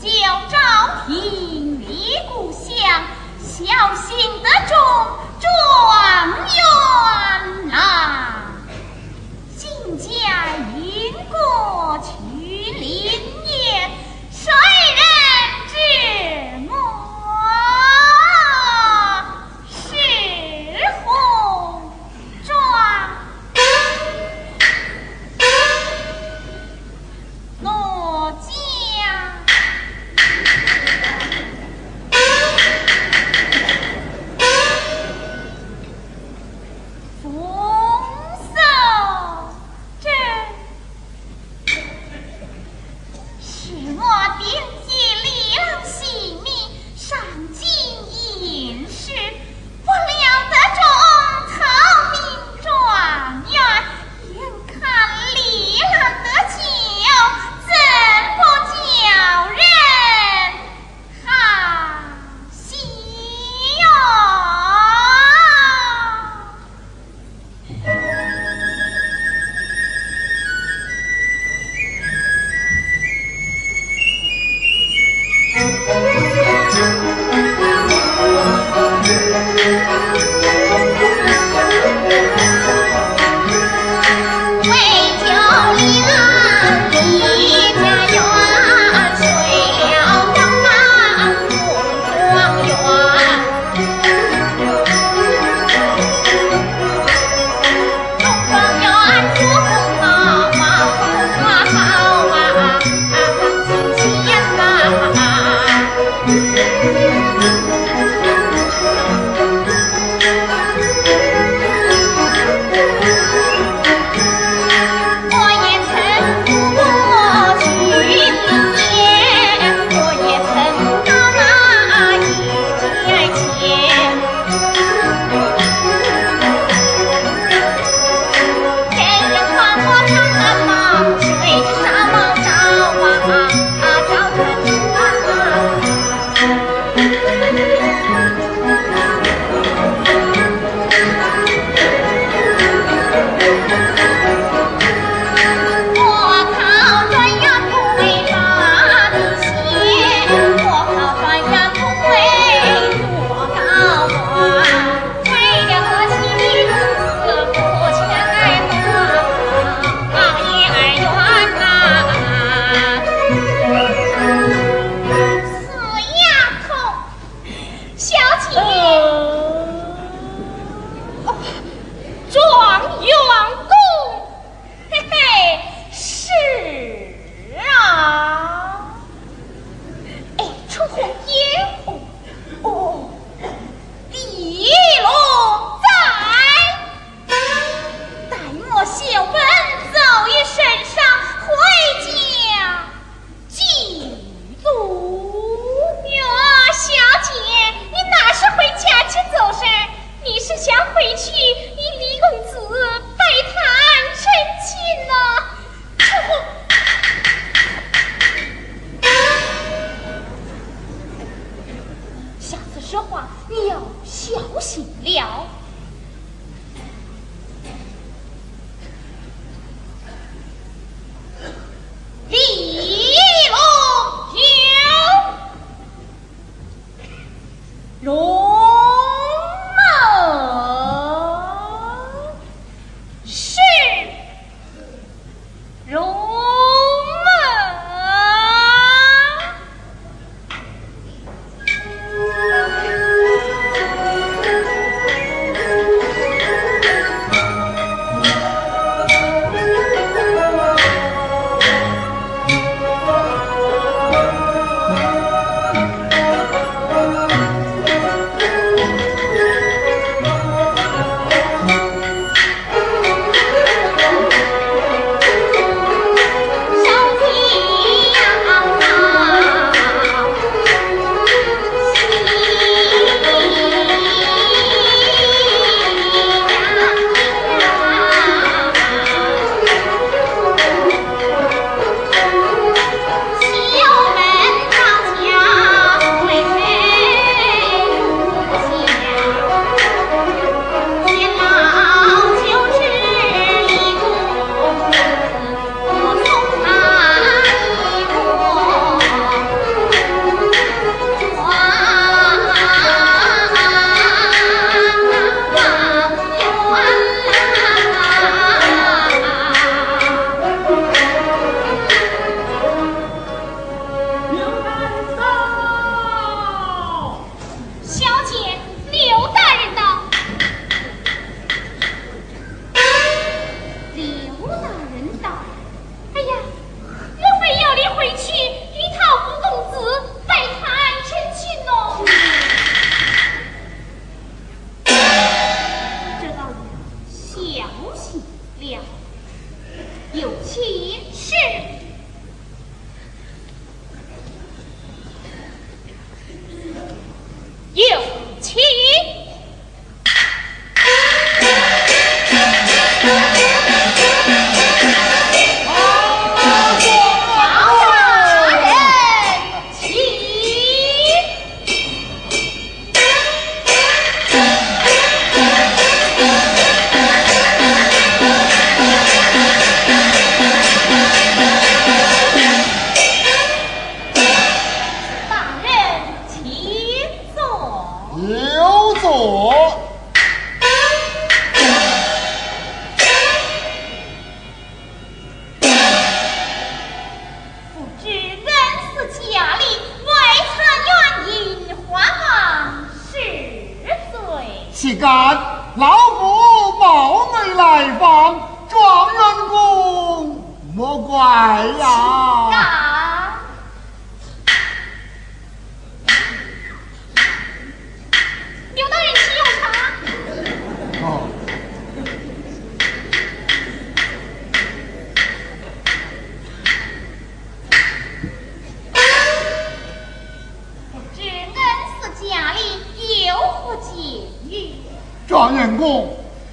叫朝廷离故乡，小心得中状元郎。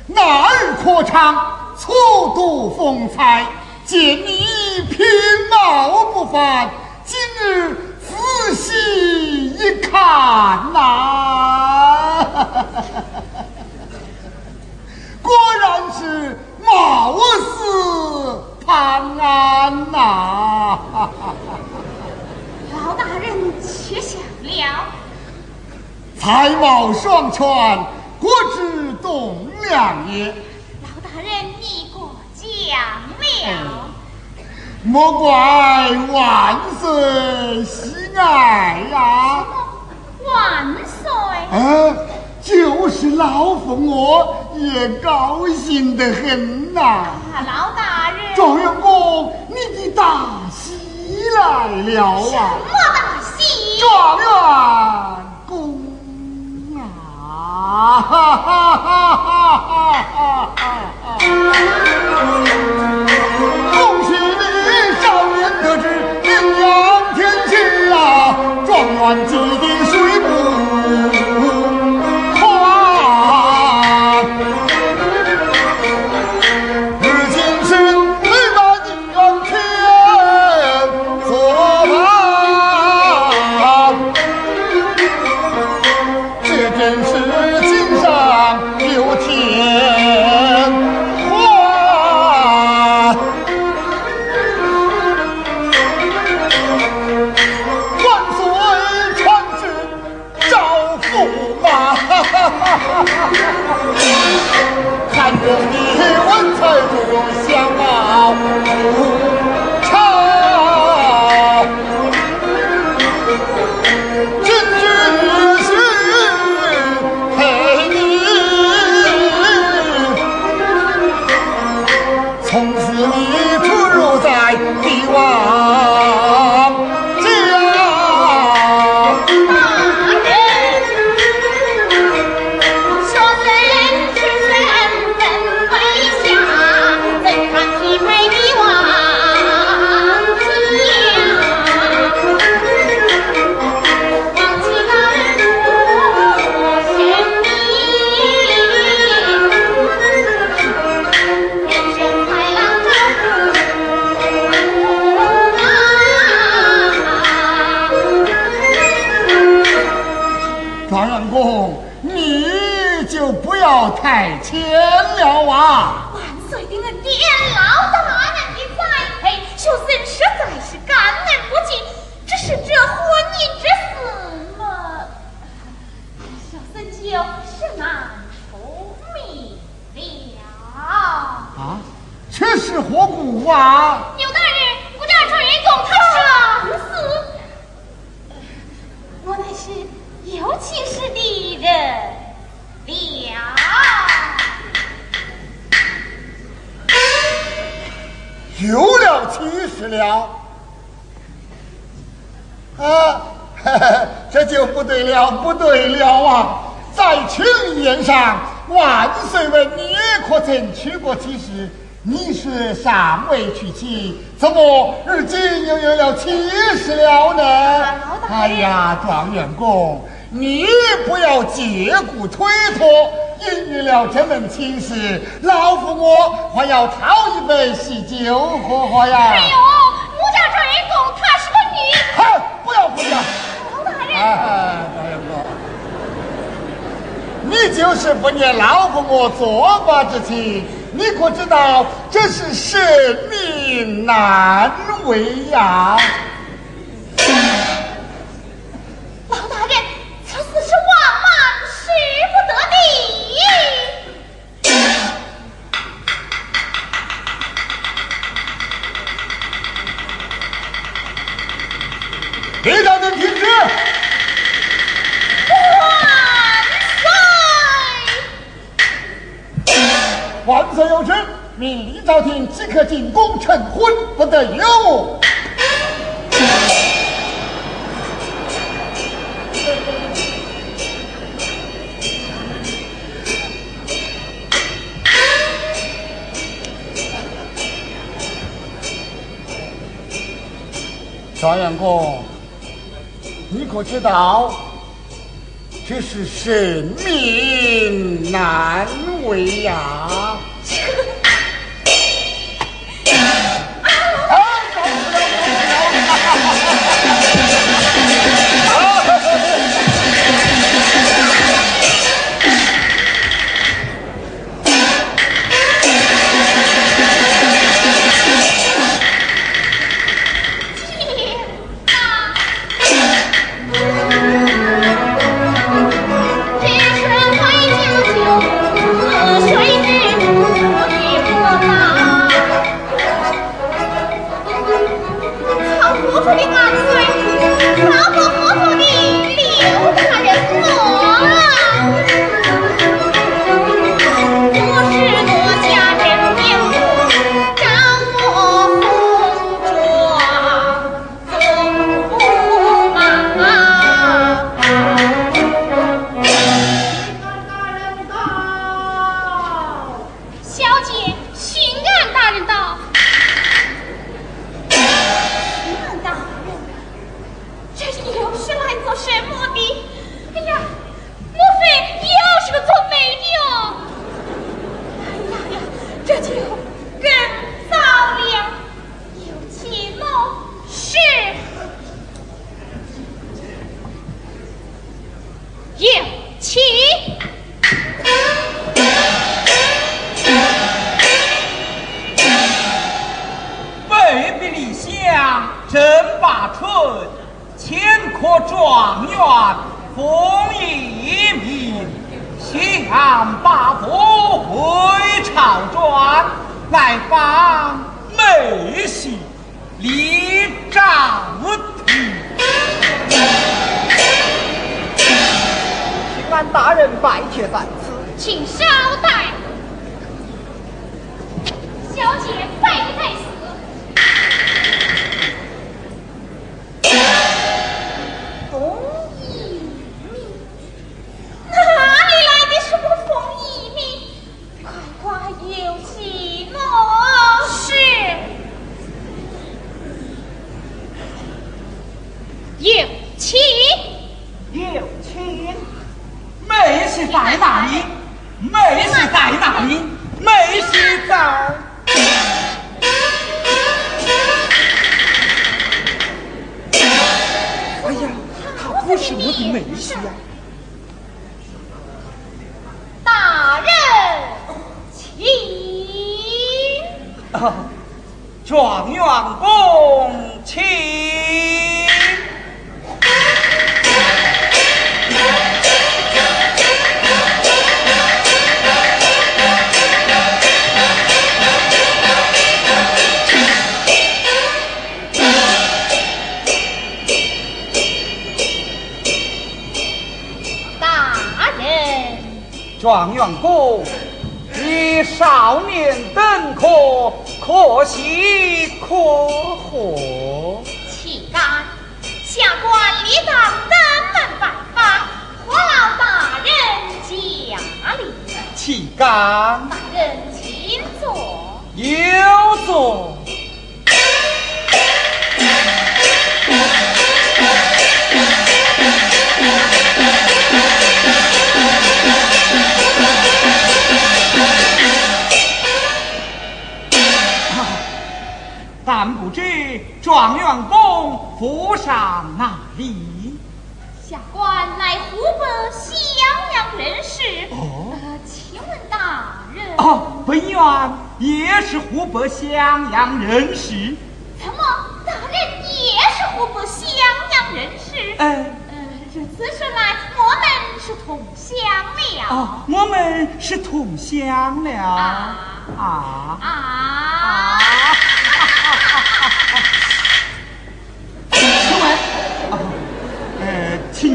哪儿可唱粗度风采见你品貌不凡今日仔细一看呐。果然是貌似潘安呐。老大人且想了。才貌双全国之总量也。老大人你过奖了。莫怪万岁喜爱呀。万岁？嗯就是老夫我也高兴得很呐。老大人。状元公你的大喜来了啊。什么大喜？状元啊，哈哈哈哈哈哈，恭喜你，少年得志，名扬天下，状元及第。有了亲事了，啊，这就不对了，不对了啊！在庆宴上，万岁问你可曾娶过妻室？你是尚未娶妻，怎么如今又有了妻室了呢？哎呀，状元公，你不要借故推脱，因为了这门亲事，老夫我还要讨一杯喜酒喝喝呀。哎呦，奴家状元公她是个女，好，不要胡讲。老大人。哎，状元公，你就是不念老夫我做法之情，你可知道这是神明难为呀？朝廷即刻进宫成婚，不得有误。状元公，你可知道这是神命难为呀？啊，降八府回朝转，来访妹婿李昭廷。请俺大人拜帖在此。请稍待，小姐在不在没戏呀！大人，请。啊，状元公，请。状元公，你少年登科，可喜可贺。岂敢！下官理当登门拜访，何劳大人驾临？岂敢！大人请坐。有座。状元公府上哪里？下官乃湖北襄阳人士。哦，请问大人？哦，本院也是湖北襄阳人士。怎么，大人也是湖北襄阳人士？哎，呃，如此说来，我们是同乡了。哦，我们是同乡了。啊啊啊！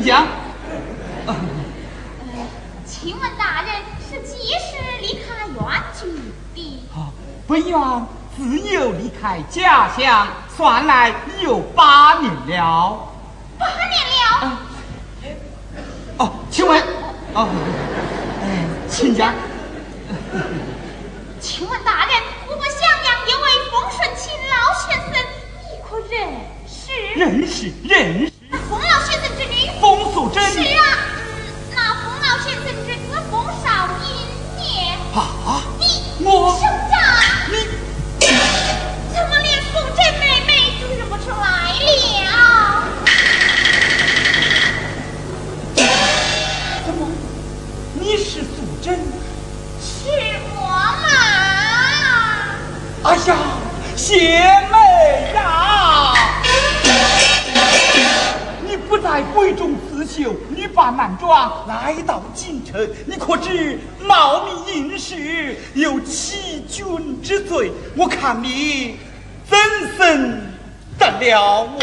讲。呃，请问大人是几时离开原居的？啊，本院自幼离开家乡，算来已有八年了。八年了。哦，请问，哦，哎，请讲。请问大人，我们襄阳有位风顺清老先生，你可认识？认识，认识。我兄长，你怎么连素贞妹妹都认不出来了？怎么？你是素贞？是我嘛？哎呀，邪妹呀！你不在闺中刺绣，女扮男装来到京城，你可知冒名今世有欺君之罪？我看你怎生得了我？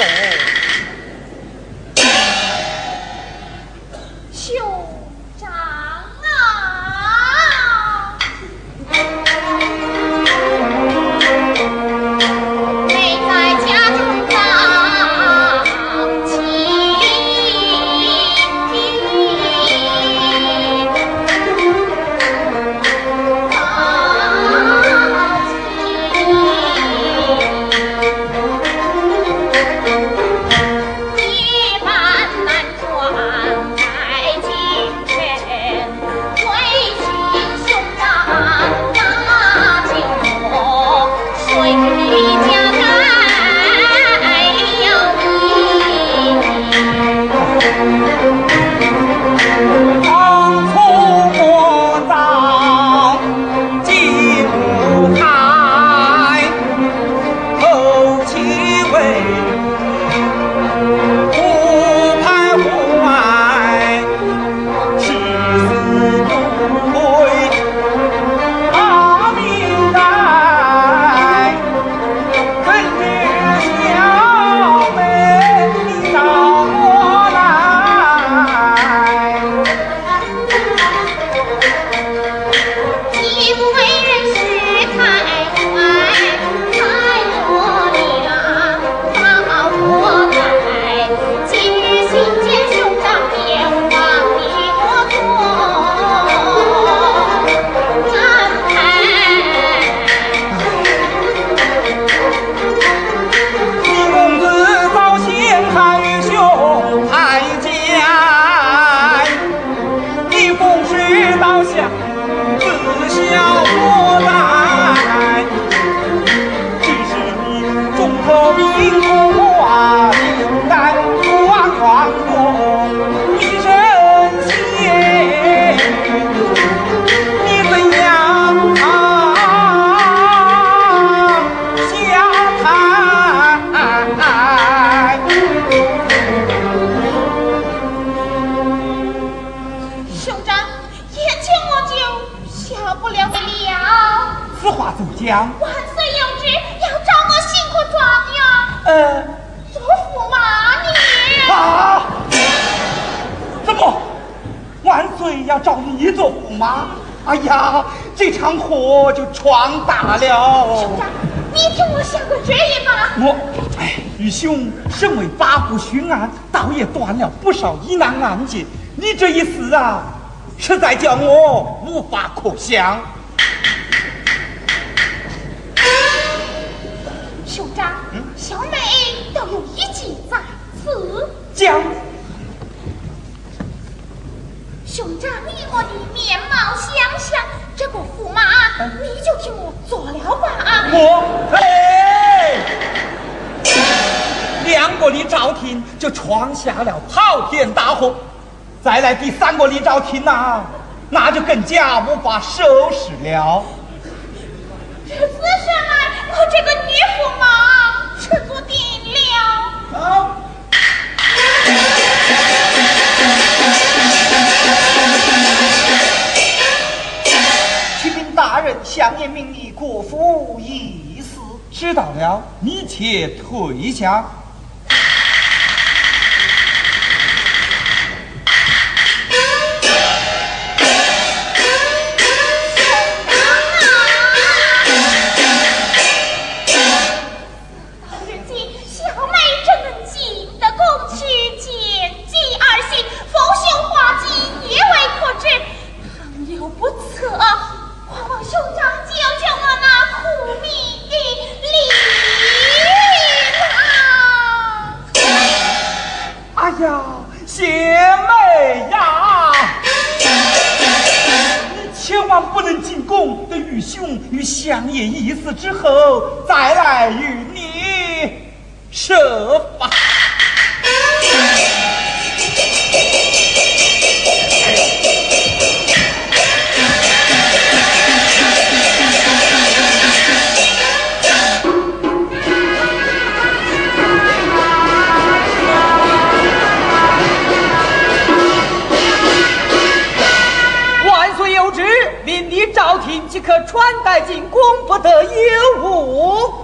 哎呀，这场祸就闯大了。兄长，你听我想个主意吧。我，哎，愚兄身为八部巡按，倒也断了不少疑难案件。你这一死啊，实在叫我无法可想。兄长，小妹都有一计在此。讲。兄长，你我的面貌相像，这个驸马你就替我做了吧。我，哎，两个李兆廷就闯下了滔天大祸，再来第三个李兆廷呐，那就更加无法收拾了。这次上来，我这个女相爷命你国府已死。知道了，你且退下。可穿戴进宫，不得有误。